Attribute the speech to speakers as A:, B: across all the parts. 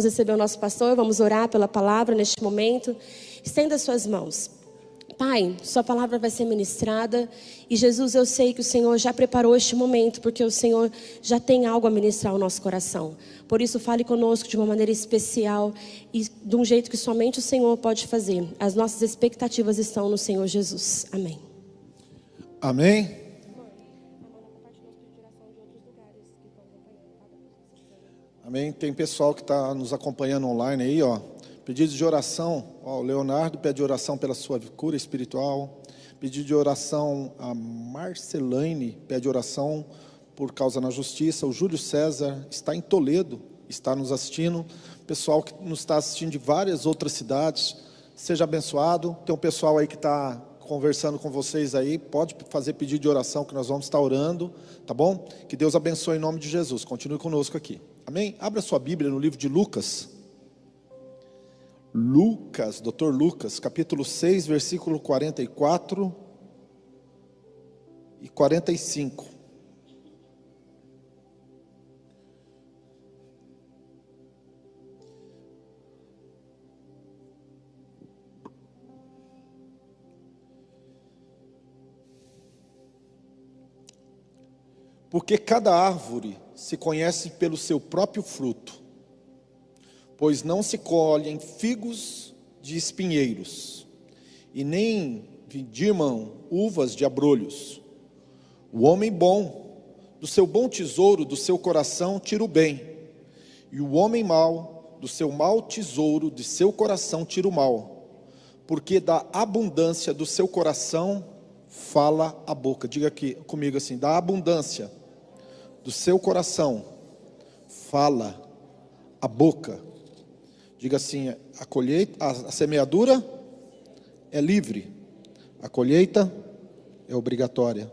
A: vamos receber o nosso pastor, vamos orar pela palavra neste momento. Estenda suas mãos. Pai, Sua palavra vai ser ministrada e Jesus, eu sei que o Senhor já preparou este momento, porque o Senhor já tem algo a ministrar ao nosso coração. Por isso, fale conosco de uma maneira especial e de um jeito que somente o Senhor pode fazer. As nossas expectativas estão no Senhor Jesus. Amém.
B: Amém. Amém. Tem pessoal que está nos acompanhando online aí, ó. Pedido de oração, ó, o Leonardo pede oração pela sua cura espiritual. Pedido de oração a Marcelaine pede oração por causa na justiça. O Júlio César está em Toledo, está nos assistindo. Pessoal que nos está assistindo de várias outras cidades, seja abençoado. Tem um pessoal aí que está conversando com vocês aí, pode fazer pedido de oração que nós vamos estar orando, tá bom? Que Deus abençoe em nome de Jesus. Continue conosco aqui. Amém? Abra sua Bíblia no livro de Lucas. Lucas, doutor Lucas, capítulo 6, versículo 44 e 45. Porque cada árvore se conhece pelo seu próprio fruto pois não se colhem figos de espinheiros, e nem vindimam uvas de abrolhos. O homem bom, do seu bom tesouro do seu coração, tira o bem, e o homem mau, do seu mau tesouro de seu coração, tira o mal, porque da abundância do seu coração fala a boca. Diga aqui comigo assim: da abundância do seu coração fala a boca. Diga assim: a colheita, a, a semeadura é livre, a colheita é obrigatória.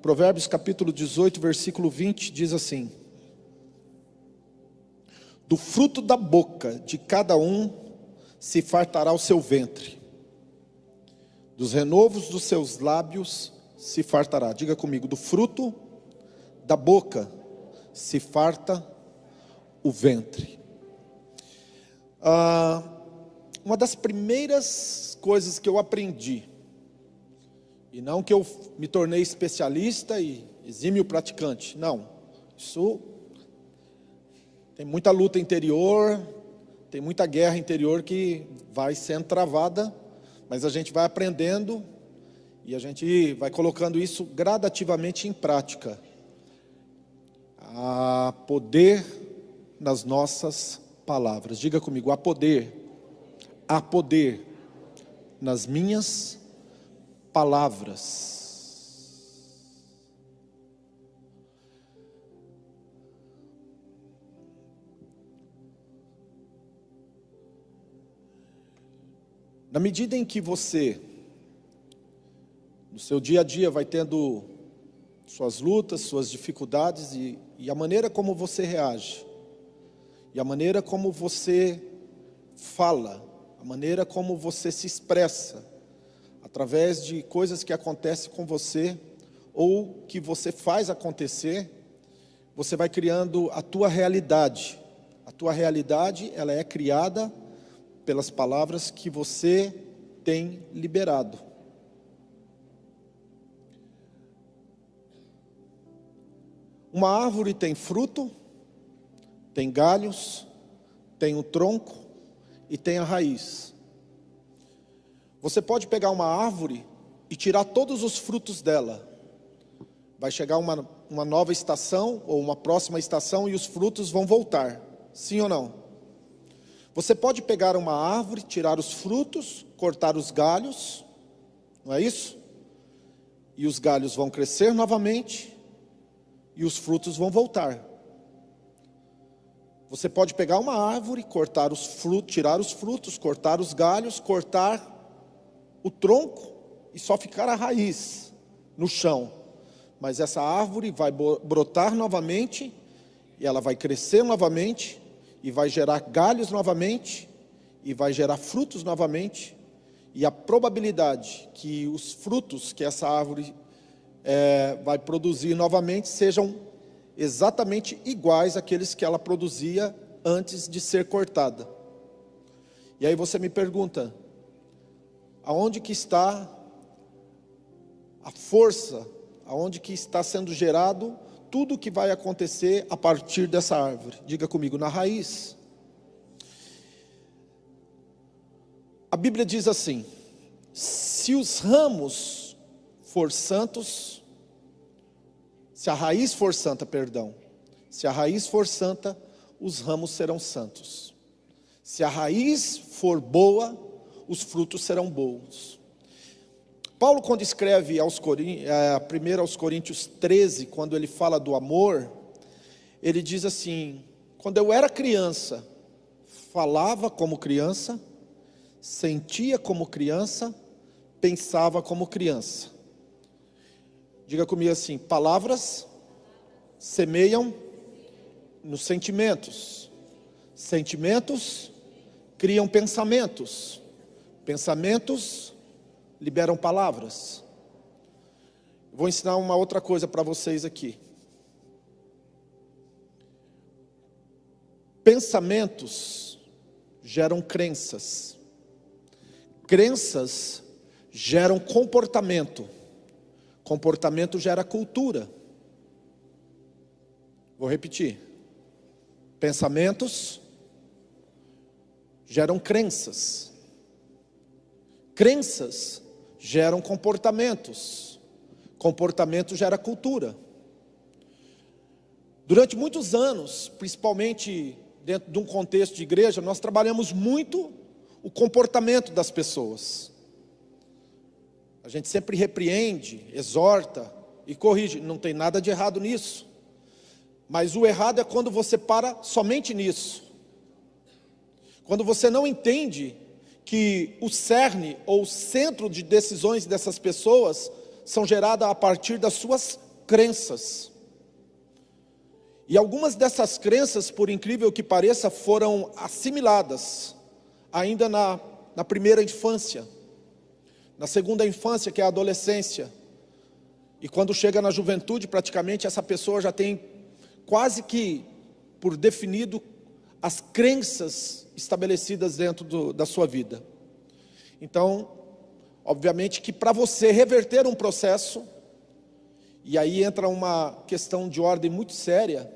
B: Provérbios capítulo 18, versículo 20 diz assim: Do fruto da boca de cada um se fartará o seu ventre, dos renovos dos seus lábios se fartará. Diga comigo: do fruto da boca se farta o ventre. Ah, uma das primeiras coisas que eu aprendi, e não que eu me tornei especialista e exímio praticante, não, isso tem muita luta interior, tem muita guerra interior que vai sendo travada, mas a gente vai aprendendo e a gente vai colocando isso gradativamente em prática. A poder nas nossas palavras. Diga comigo: há poder, há poder nas minhas palavras. Na medida em que você, no seu dia a dia, vai tendo suas lutas, suas dificuldades e, e a maneira como você reage, e a maneira como você fala, a maneira como você se expressa, através de coisas que acontecem com você ou que você faz acontecer, você vai criando a tua realidade. A tua realidade, ela é criada pelas palavras que você tem liberado. Uma árvore tem fruto tem galhos, tem o tronco e tem a raiz. Você pode pegar uma árvore e tirar todos os frutos dela. Vai chegar uma, uma nova estação ou uma próxima estação e os frutos vão voltar. Sim ou não? Você pode pegar uma árvore, tirar os frutos, cortar os galhos, não é isso? E os galhos vão crescer novamente e os frutos vão voltar. Você pode pegar uma árvore, cortar os frutos, tirar os frutos, cortar os galhos, cortar o tronco e só ficar a raiz no chão. Mas essa árvore vai brotar novamente e ela vai crescer novamente e vai gerar galhos novamente e vai gerar frutos novamente. E a probabilidade que os frutos que essa árvore é, vai produzir novamente sejam exatamente iguais àqueles que ela produzia antes de ser cortada. E aí você me pergunta: aonde que está a força, aonde que está sendo gerado tudo o que vai acontecer a partir dessa árvore? Diga comigo, na raiz. A Bíblia diz assim: se os ramos for santos, se a raiz for santa, perdão, se a raiz for santa, os ramos serão santos. Se a raiz for boa, os frutos serão bons. Paulo, quando escreve aos Coríntios, é, aos Coríntios 13, quando ele fala do amor, ele diz assim: quando eu era criança, falava como criança, sentia como criança, pensava como criança. Diga comigo assim: palavras semeiam nos sentimentos, sentimentos criam pensamentos, pensamentos liberam palavras. Vou ensinar uma outra coisa para vocês aqui. Pensamentos geram crenças. Crenças geram comportamento. Comportamento gera cultura. Vou repetir. Pensamentos geram crenças. Crenças geram comportamentos. Comportamento gera cultura. Durante muitos anos, principalmente dentro de um contexto de igreja, nós trabalhamos muito o comportamento das pessoas. A gente sempre repreende, exorta e corrige, não tem nada de errado nisso. Mas o errado é quando você para somente nisso. Quando você não entende que o cerne ou o centro de decisões dessas pessoas são geradas a partir das suas crenças. E algumas dessas crenças, por incrível que pareça, foram assimiladas ainda na, na primeira infância, na segunda infância, que é a adolescência. E quando chega na juventude, praticamente essa pessoa já tem quase que por definido as crenças estabelecidas dentro do, da sua vida. Então, obviamente que para você reverter um processo, e aí entra uma questão de ordem muito séria,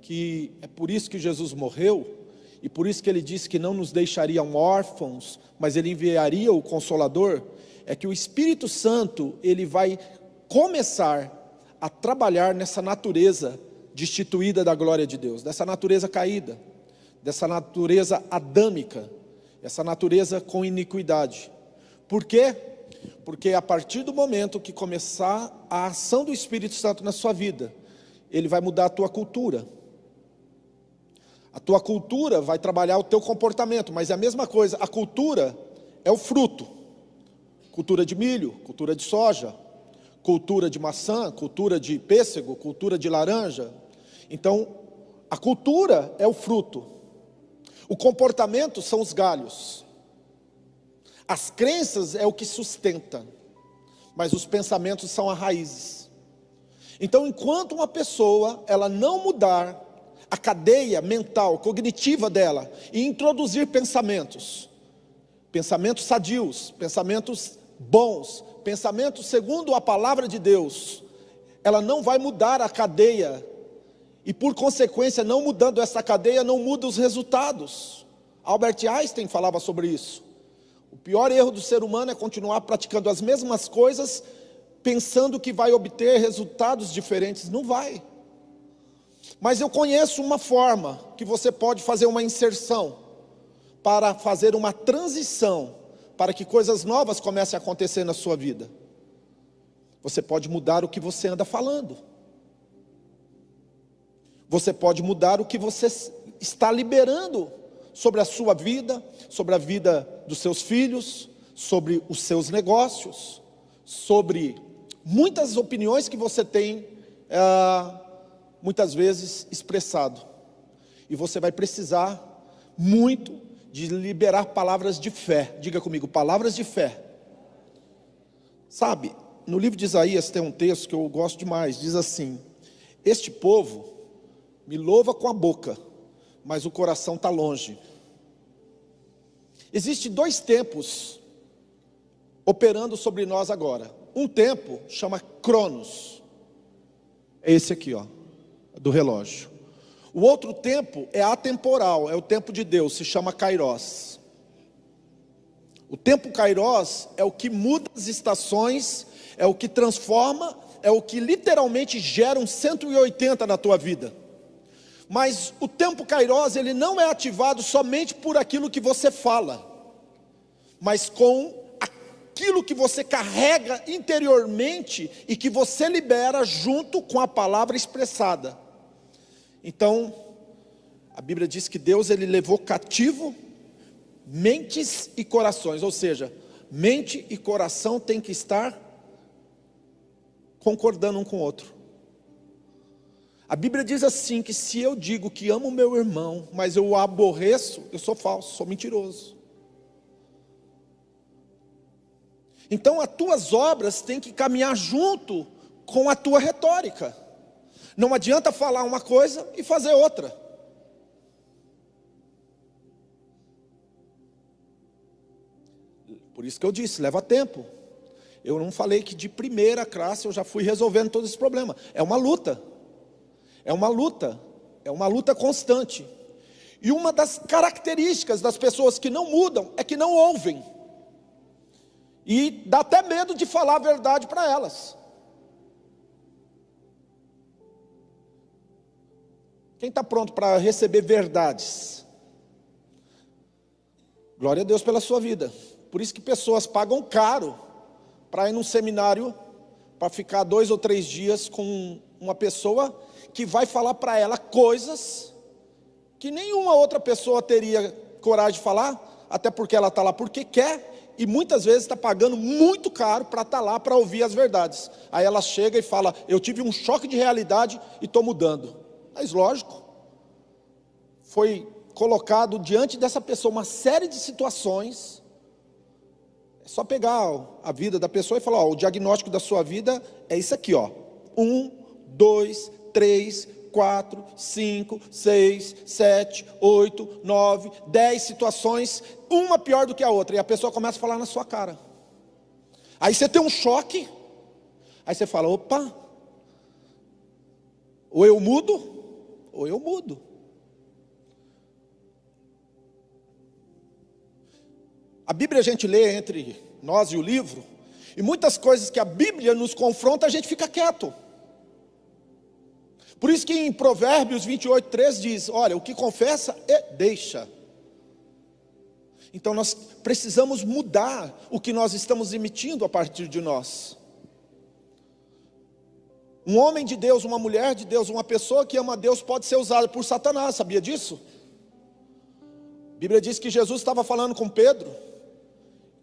B: que é por isso que Jesus morreu, e por isso que ele disse que não nos deixariam órfãos, mas ele enviaria o consolador, é que o Espírito Santo, ele vai começar a trabalhar nessa natureza destituída da glória de Deus, dessa natureza caída, dessa natureza adâmica, essa natureza com iniquidade. Por quê? Porque a partir do momento que começar a ação do Espírito Santo na sua vida, ele vai mudar a tua cultura. A tua cultura vai trabalhar o teu comportamento, mas é a mesma coisa, a cultura é o fruto. Cultura de milho, cultura de soja, cultura de maçã, cultura de pêssego, cultura de laranja, então, a cultura é o fruto, o comportamento são os galhos, as crenças é o que sustenta, mas os pensamentos são as raízes. Então, enquanto uma pessoa ela não mudar a cadeia mental, cognitiva dela e introduzir pensamentos, pensamentos sadios, pensamentos bons, pensamentos segundo a palavra de Deus, ela não vai mudar a cadeia e por consequência, não mudando essa cadeia, não muda os resultados. Albert Einstein falava sobre isso. O pior erro do ser humano é continuar praticando as mesmas coisas, pensando que vai obter resultados diferentes. Não vai. Mas eu conheço uma forma que você pode fazer uma inserção para fazer uma transição, para que coisas novas comecem a acontecer na sua vida. Você pode mudar o que você anda falando. Você pode mudar o que você está liberando sobre a sua vida, sobre a vida dos seus filhos, sobre os seus negócios, sobre muitas opiniões que você tem, é, muitas vezes, expressado. E você vai precisar muito de liberar palavras de fé. Diga comigo, palavras de fé. Sabe, no livro de Isaías tem um texto que eu gosto demais, diz assim: Este povo me louva com a boca, mas o coração está longe. Existem dois tempos operando sobre nós agora. Um tempo chama Cronos, é esse aqui, ó, do relógio. O outro tempo é atemporal, é o tempo de Deus, se chama Kairos. O tempo Kairos é o que muda as estações, é o que transforma, é o que literalmente gera um 180 na tua vida. Mas o tempo Kairos, ele não é ativado somente por aquilo que você fala, mas com aquilo que você carrega interiormente e que você libera junto com a palavra expressada. Então, a Bíblia diz que Deus ele levou cativo mentes e corações, ou seja, mente e coração tem que estar concordando um com o outro. A Bíblia diz assim: que se eu digo que amo meu irmão, mas eu o aborreço, eu sou falso, sou mentiroso. Então as tuas obras têm que caminhar junto com a tua retórica. Não adianta falar uma coisa e fazer outra. Por isso que eu disse, leva tempo. Eu não falei que de primeira classe eu já fui resolvendo todo esse problema. É uma luta. É uma luta. É uma luta constante. E uma das características das pessoas que não mudam é que não ouvem. E dá até medo de falar a verdade para elas. Quem está pronto para receber verdades? Glória a Deus pela sua vida. Por isso que pessoas pagam caro para ir num seminário para ficar dois ou três dias com uma pessoa que vai falar para ela coisas que nenhuma outra pessoa teria coragem de falar, até porque ela está lá porque quer e muitas vezes está pagando muito caro para estar tá lá para ouvir as verdades. Aí ela chega e fala: Eu tive um choque de realidade e estou mudando. Mas lógico, foi colocado diante dessa pessoa uma série de situações é só pegar a vida da pessoa e falar: ó, o diagnóstico da sua vida é isso aqui, ó. Um, dois, três, quatro, cinco, seis, sete, oito, nove, dez situações, uma pior do que a outra, e a pessoa começa a falar na sua cara. Aí você tem um choque, aí você fala: opa, ou eu mudo, ou eu mudo. A Bíblia a gente lê entre nós e o livro, e muitas coisas que a Bíblia nos confronta, a gente fica quieto. Por isso que em Provérbios 28, 3 diz: Olha, o que confessa é deixa. Então nós precisamos mudar o que nós estamos emitindo a partir de nós. Um homem de Deus, uma mulher de Deus, uma pessoa que ama Deus pode ser usada por Satanás, sabia disso? A Bíblia diz que Jesus estava falando com Pedro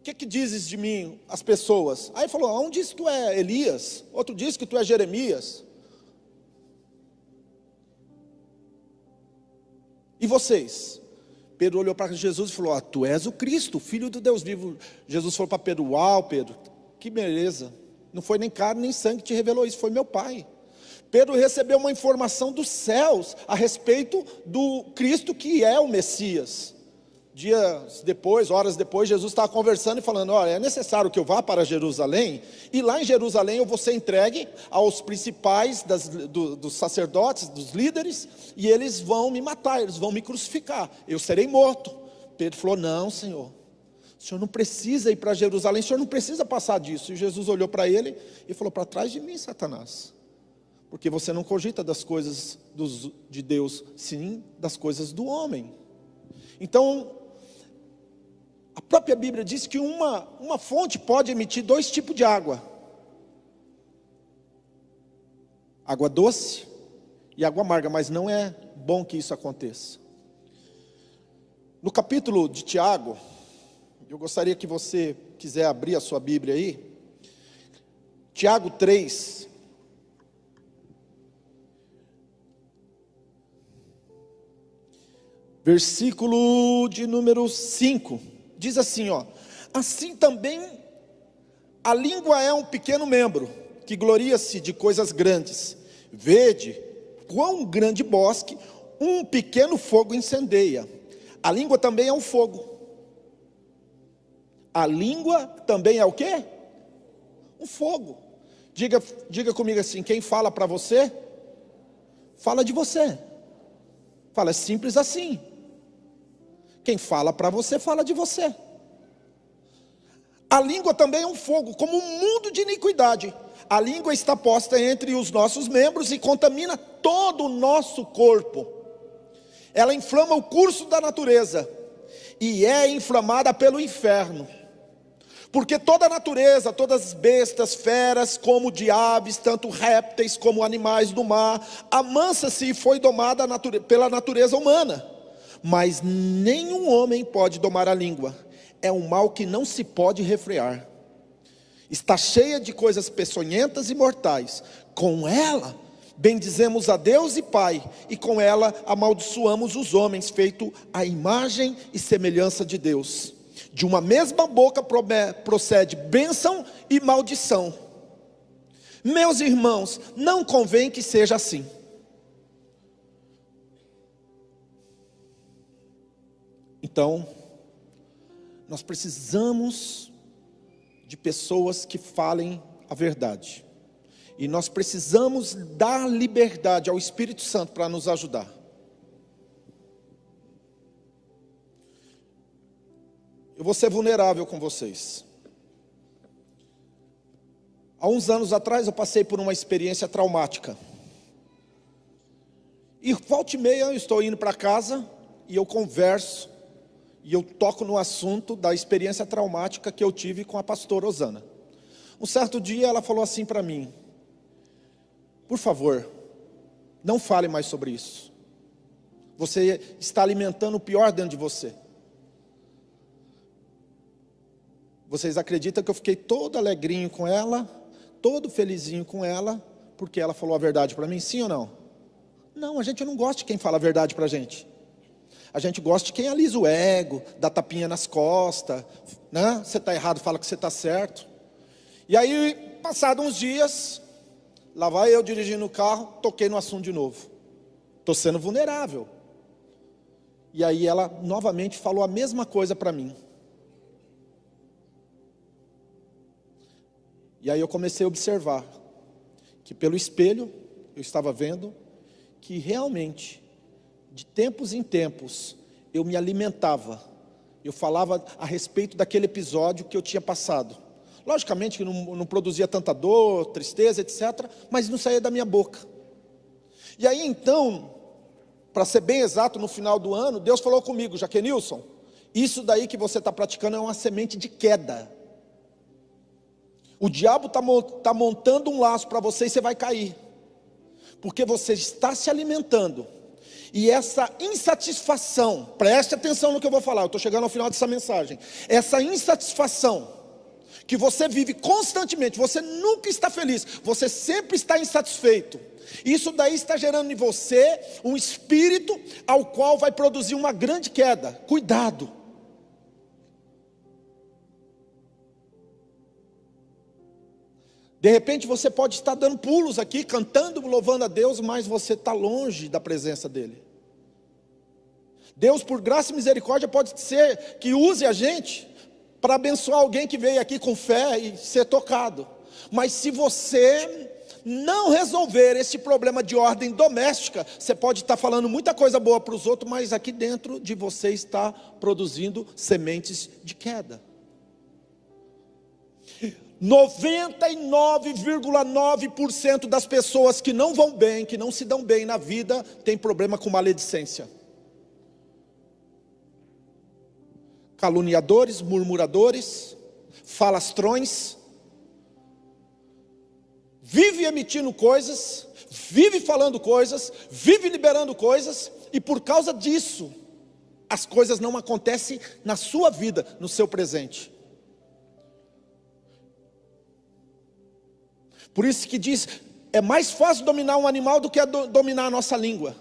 B: que, que dizes de mim as pessoas? Aí falou: um diz que tu é Elias, outro diz que tu é Jeremias. E vocês? Pedro olhou para Jesus e falou: ah, Tu és o Cristo, filho do Deus vivo. Jesus falou para Pedro: Uau, Pedro, que beleza. Não foi nem carne nem sangue que te revelou isso, foi meu Pai. Pedro recebeu uma informação dos céus a respeito do Cristo que é o Messias. Dias depois, horas depois, Jesus estava conversando e falando: Olha, é necessário que eu vá para Jerusalém, e lá em Jerusalém eu vou ser entregue aos principais das, do, dos sacerdotes, dos líderes, e eles vão me matar, eles vão me crucificar, eu serei morto. Pedro falou: Não, Senhor, o senhor não precisa ir para Jerusalém, o senhor não precisa passar disso. E Jesus olhou para ele e falou: Para trás de mim, Satanás, porque você não cogita das coisas dos, de Deus, sim das coisas do homem. Então, a própria Bíblia diz que uma, uma fonte pode emitir dois tipos de água: água doce e água amarga, mas não é bom que isso aconteça. No capítulo de Tiago, eu gostaria que você quiser abrir a sua Bíblia aí. Tiago 3. Versículo de número 5. Diz assim, ó: Assim também a língua é um pequeno membro que gloria-se de coisas grandes. Vede quão grande bosque um pequeno fogo incendeia. A língua também é um fogo. A língua também é o quê? Um fogo. Diga, diga comigo assim: quem fala para você, fala de você. Fala, é simples assim. Quem fala para você, fala de você. A língua também é um fogo, como um mundo de iniquidade. A língua está posta entre os nossos membros e contamina todo o nosso corpo. Ela inflama o curso da natureza e é inflamada pelo inferno. Porque toda a natureza, todas as bestas, feras, como de aves, tanto répteis como animais do mar, amansa-se e foi domada pela natureza humana. Mas nenhum homem pode domar a língua, é um mal que não se pode refrear. Está cheia de coisas peçonhentas e mortais. Com ela, bendizemos a Deus e Pai, e com ela amaldiçoamos os homens, feito a imagem e semelhança de Deus. De uma mesma boca procede bênção e maldição. Meus irmãos, não convém que seja assim. Então, nós precisamos de pessoas que falem a verdade. E nós precisamos dar liberdade ao Espírito Santo para nos ajudar. Eu vou ser vulnerável com vocês. Há uns anos atrás eu passei por uma experiência traumática. E volta e meia eu estou indo para casa e eu converso e eu toco no assunto da experiência traumática que eu tive com a pastora Osana. Um certo dia ela falou assim para mim: Por favor, não fale mais sobre isso. Você está alimentando o pior dentro de você. Vocês acreditam que eu fiquei todo alegrinho com ela, todo felizinho com ela, porque ela falou a verdade para mim? Sim ou não? Não, a gente não gosta de quem fala a verdade para a gente. A gente gosta de quem alisa o ego, dá tapinha nas costas, né? Você está errado, fala que você está certo. E aí, passados uns dias, lá vai eu dirigindo o carro, toquei no assunto de novo. Estou sendo vulnerável. E aí ela novamente falou a mesma coisa para mim. E aí eu comecei a observar que pelo espelho eu estava vendo que realmente, de tempos em tempos, eu me alimentava, eu falava a respeito daquele episódio que eu tinha passado. Logicamente que não, não produzia tanta dor, tristeza, etc., mas não saía da minha boca. E aí então, para ser bem exato, no final do ano, Deus falou comigo, Jaquenilson, isso daí que você está praticando é uma semente de queda. O diabo está tá montando um laço para você e você vai cair, porque você está se alimentando. E essa insatisfação, preste atenção no que eu vou falar, eu estou chegando ao final dessa mensagem. Essa insatisfação que você vive constantemente, você nunca está feliz, você sempre está insatisfeito. Isso daí está gerando em você um espírito ao qual vai produzir uma grande queda. Cuidado. De repente você pode estar dando pulos aqui, cantando, louvando a Deus, mas você está longe da presença dEle. Deus, por graça e misericórdia, pode ser que use a gente para abençoar alguém que veio aqui com fé e ser tocado. Mas se você não resolver esse problema de ordem doméstica, você pode estar falando muita coisa boa para os outros, mas aqui dentro de você está produzindo sementes de queda. 99,9% das pessoas que não vão bem, que não se dão bem na vida, tem problema com maledicência. Caluniadores, murmuradores, falastrões, vive emitindo coisas, vive falando coisas, vive liberando coisas, e por causa disso, as coisas não acontecem na sua vida, no seu presente. Por isso que diz, é mais fácil dominar um animal do que dominar a nossa língua.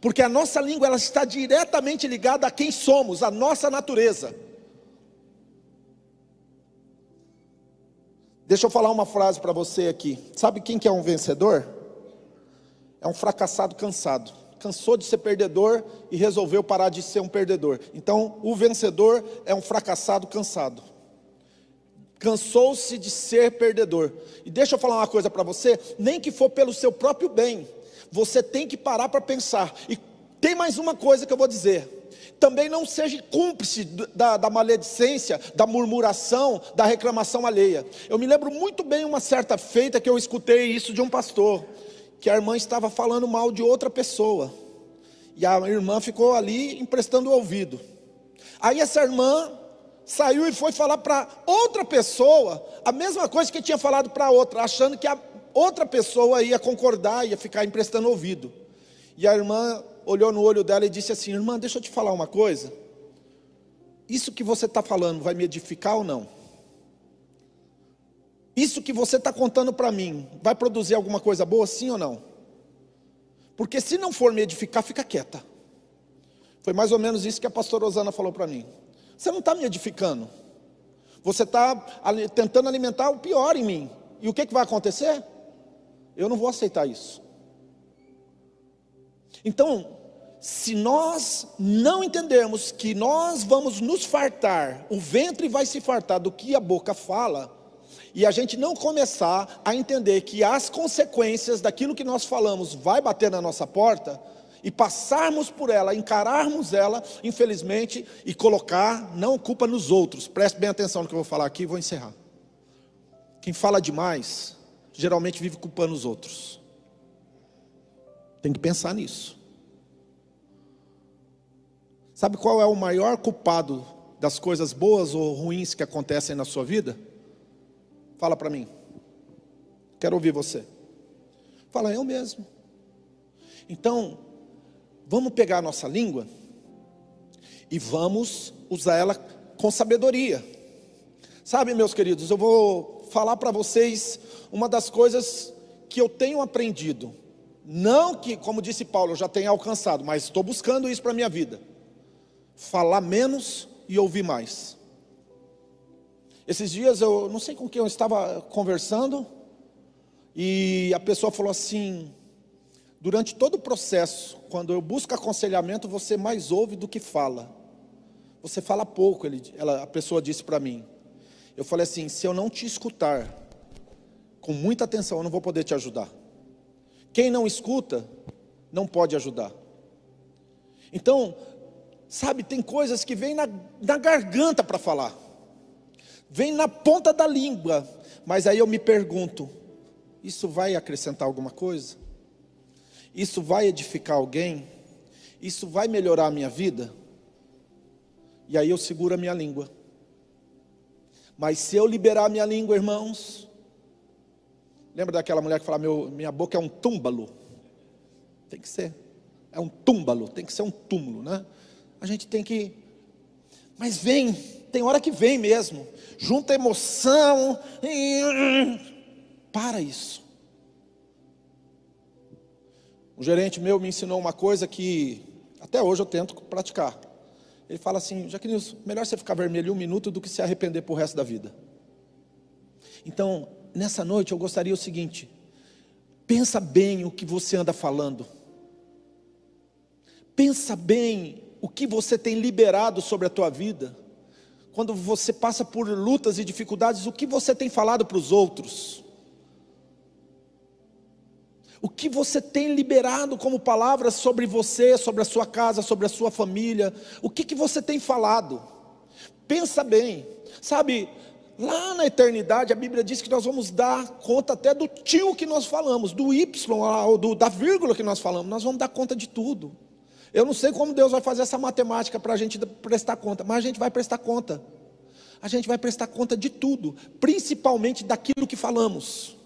B: Porque a nossa língua ela está diretamente ligada a quem somos, a nossa natureza. Deixa eu falar uma frase para você aqui. Sabe quem que é um vencedor? É um fracassado cansado. cansou de ser perdedor e resolveu parar de ser um perdedor. Então, o vencedor é um fracassado cansado. Cansou-se de ser perdedor. E deixa eu falar uma coisa para você: nem que for pelo seu próprio bem, você tem que parar para pensar. E tem mais uma coisa que eu vou dizer. Também não seja cúmplice da, da maledicência, da murmuração, da reclamação alheia. Eu me lembro muito bem uma certa feita que eu escutei isso de um pastor, que a irmã estava falando mal de outra pessoa. E a irmã ficou ali emprestando o ouvido. Aí essa irmã saiu e foi falar para outra pessoa a mesma coisa que tinha falado para outra, achando que a outra pessoa ia concordar, ia ficar emprestando ouvido. E a irmã olhou no olho dela e disse assim: Irmã, deixa eu te falar uma coisa. Isso que você está falando vai me edificar ou não? Isso que você está contando para mim vai produzir alguma coisa boa, sim ou não? Porque se não for me edificar, fica quieta. Foi mais ou menos isso que a pastora Rosana falou para mim. Você não está me edificando. Você está tentando alimentar o pior em mim. E o que, que vai acontecer? Eu não vou aceitar isso. Então, se nós não entendermos que nós vamos nos fartar, o ventre vai se fartar do que a boca fala, e a gente não começar a entender que as consequências daquilo que nós falamos vai bater na nossa porta, e passarmos por ela, encararmos ela, infelizmente, e colocar não culpa nos outros. Preste bem atenção no que eu vou falar aqui e vou encerrar. Quem fala demais, geralmente vive culpando os outros. Tem que pensar nisso. Sabe qual é o maior culpado das coisas boas ou ruins que acontecem na sua vida? Fala para mim. Quero ouvir você. Fala, eu mesmo. Então, vamos pegar a nossa língua e vamos usar ela com sabedoria. Sabe, meus queridos, eu vou falar para vocês uma das coisas que eu tenho aprendido não que, como disse Paulo, eu já tenha alcançado, mas estou buscando isso para a minha vida. Falar menos e ouvir mais. Esses dias eu não sei com quem eu estava conversando, e a pessoa falou assim: durante todo o processo, quando eu busco aconselhamento, você mais ouve do que fala. Você fala pouco, ele, ela, a pessoa disse para mim. Eu falei assim: se eu não te escutar com muita atenção, eu não vou poder te ajudar. Quem não escuta, não pode ajudar. Então, sabe, tem coisas que vêm na, na garganta para falar, vem na ponta da língua, mas aí eu me pergunto: isso vai acrescentar alguma coisa? Isso vai edificar alguém? Isso vai melhorar a minha vida? E aí eu seguro a minha língua. Mas se eu liberar a minha língua, irmãos, Lembra daquela mulher que fala: Meu, minha boca é um túmbalo? Tem que ser. É um túmbalo, tem que ser um túmulo, né? A gente tem que. Mas vem, tem hora que vem mesmo. Junta emoção. Para isso. Um gerente meu me ensinou uma coisa que até hoje eu tento praticar. Ele fala assim: Jaquinilson, melhor você ficar vermelho um minuto do que se arrepender por resto da vida. Então, nessa noite eu gostaria o seguinte: pensa bem o que você anda falando. Pensa bem o que você tem liberado sobre a tua vida. Quando você passa por lutas e dificuldades, o que você tem falado para os outros? O que você tem liberado como palavras sobre você, sobre a sua casa, sobre a sua família? O que, que você tem falado? Pensa bem, sabe? Lá na eternidade, a Bíblia diz que nós vamos dar conta até do tio que nós falamos, do Y, ou do, da vírgula que nós falamos, nós vamos dar conta de tudo. Eu não sei como Deus vai fazer essa matemática para a gente prestar conta, mas a gente vai prestar conta. A gente vai prestar conta de tudo, principalmente daquilo que falamos.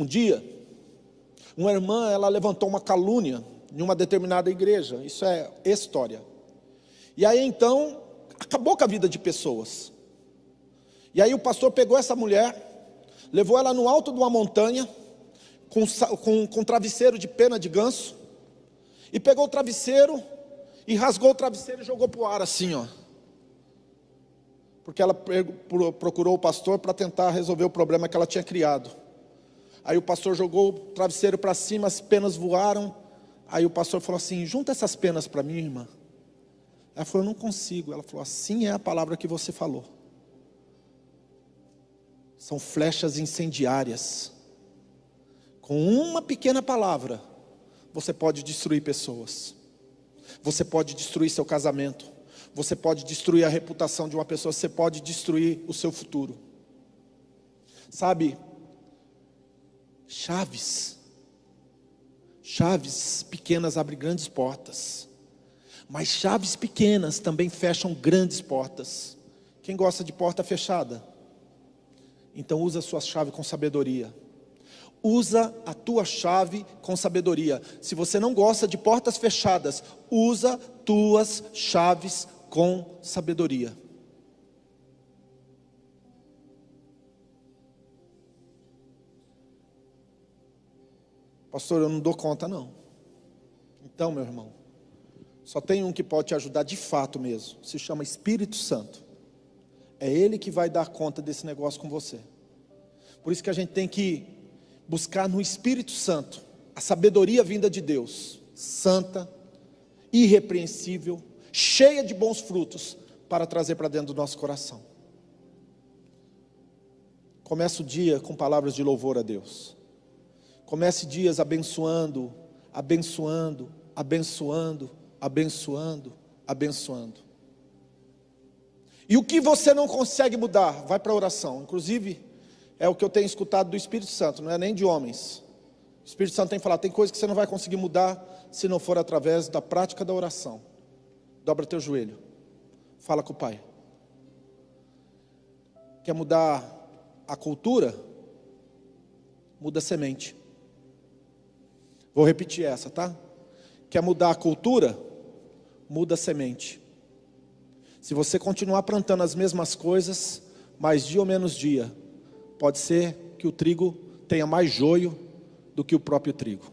B: Um dia, uma irmã, ela levantou uma calúnia em uma determinada igreja, isso é história. E aí então, acabou com a vida de pessoas. E aí o pastor pegou essa mulher, levou ela no alto de uma montanha, com, com, com travesseiro de pena de ganso, e pegou o travesseiro, e rasgou o travesseiro e jogou para o ar assim, ó. Porque ela procurou o pastor para tentar resolver o problema que ela tinha criado. Aí o pastor jogou o travesseiro para cima, as penas voaram. Aí o pastor falou assim: junta essas penas para mim, irmã. Ela falou: eu não consigo. Ela falou: assim é a palavra que você falou. São flechas incendiárias. Com uma pequena palavra, você pode destruir pessoas. Você pode destruir seu casamento. Você pode destruir a reputação de uma pessoa. Você pode destruir o seu futuro. Sabe, chaves. Chaves pequenas abrem grandes portas. Mas chaves pequenas também fecham grandes portas. Quem gosta de porta fechada? Então usa a sua chave com sabedoria. Usa a tua chave com sabedoria. Se você não gosta de portas fechadas, usa tuas chaves com sabedoria. Pastor, eu não dou conta não. Então, meu irmão, só tem um que pode te ajudar de fato mesmo. Se chama Espírito Santo. É ele que vai dar conta desse negócio com você. Por isso que a gente tem que buscar no Espírito Santo a sabedoria vinda de Deus, santa, irrepreensível, cheia de bons frutos para trazer para dentro do nosso coração. Começa o dia com palavras de louvor a Deus. Comece dias abençoando, abençoando, abençoando, abençoando, abençoando. E o que você não consegue mudar, vai para a oração. Inclusive, é o que eu tenho escutado do Espírito Santo, não é nem de homens. O Espírito Santo tem falado, tem coisas que você não vai conseguir mudar se não for através da prática da oração. Dobra teu joelho. Fala com o Pai. Quer mudar a cultura? Muda a semente. Vou repetir essa, tá? Quer mudar a cultura? Muda a semente. Se você continuar plantando as mesmas coisas, mais dia ou menos dia, pode ser que o trigo tenha mais joio do que o próprio trigo.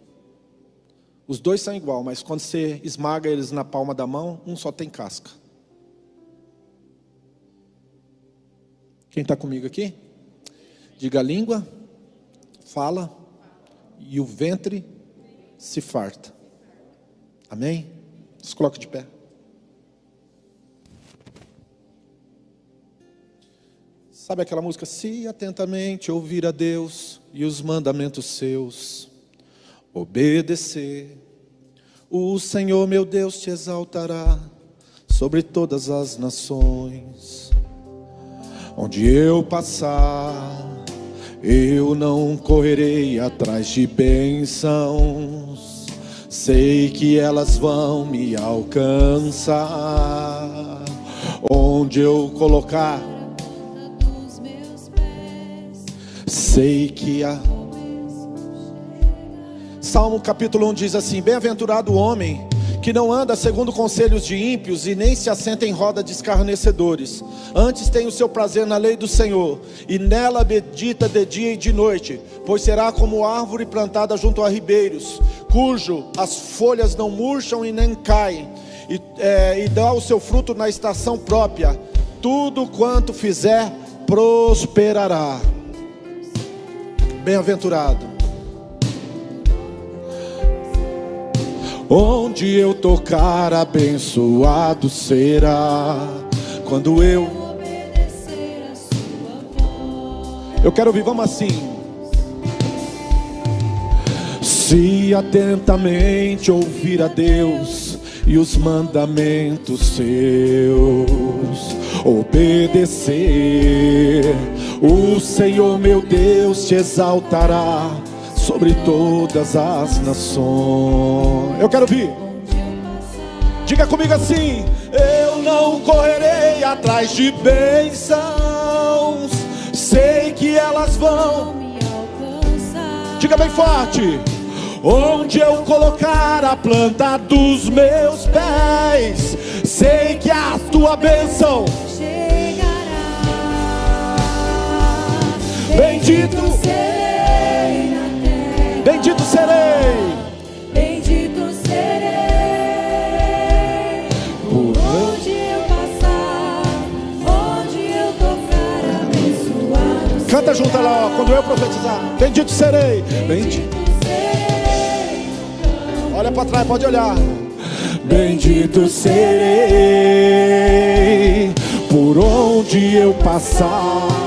B: Os dois são igual, mas quando você esmaga eles na palma da mão, um só tem casca. Quem está comigo aqui? Diga a língua, fala, e o ventre se farta. Amém? Se coloque de pé. Sabe aquela música? Se atentamente ouvir a Deus e os mandamentos seus, obedecer, o Senhor meu Deus te exaltará sobre todas as nações. Onde eu passar, eu não correrei atrás de bênçãos, sei que elas vão me alcançar. Onde eu colocar, sei que a. Salmo capítulo 1 diz assim: Bem-aventurado o homem que não anda segundo conselhos de ímpios e nem se assenta em roda de escarnecedores. Antes tem o seu prazer na lei do Senhor, e nela medita de dia e de noite, pois será como árvore plantada junto a ribeiros, cujo as folhas não murcham e nem caem, e, é, e dá o seu fruto na estação própria. Tudo quanto fizer prosperará. Bem-aventurado Onde eu tocar, abençoado será. Quando eu Eu quero ouvir, vamos assim. Se atentamente ouvir a Deus e os mandamentos seus, obedecer, o Senhor meu Deus te exaltará sobre todas as nações. Eu quero ouvir. Diga comigo assim: Eu não correrei atrás de bênçãos, sei que elas vão me alcançar. Diga bem forte: Onde eu colocar a planta dos meus pés, sei que a tua bênção chegará. Bendito seja. Bendito serei.
C: Bendito serei. Por onde eu passar, onde eu tocar, abençoado.
B: Canta junto lá, ó, quando eu profetizar. Bendito serei. Bendito. Olha para trás, pode olhar. Bendito serei por onde eu passar.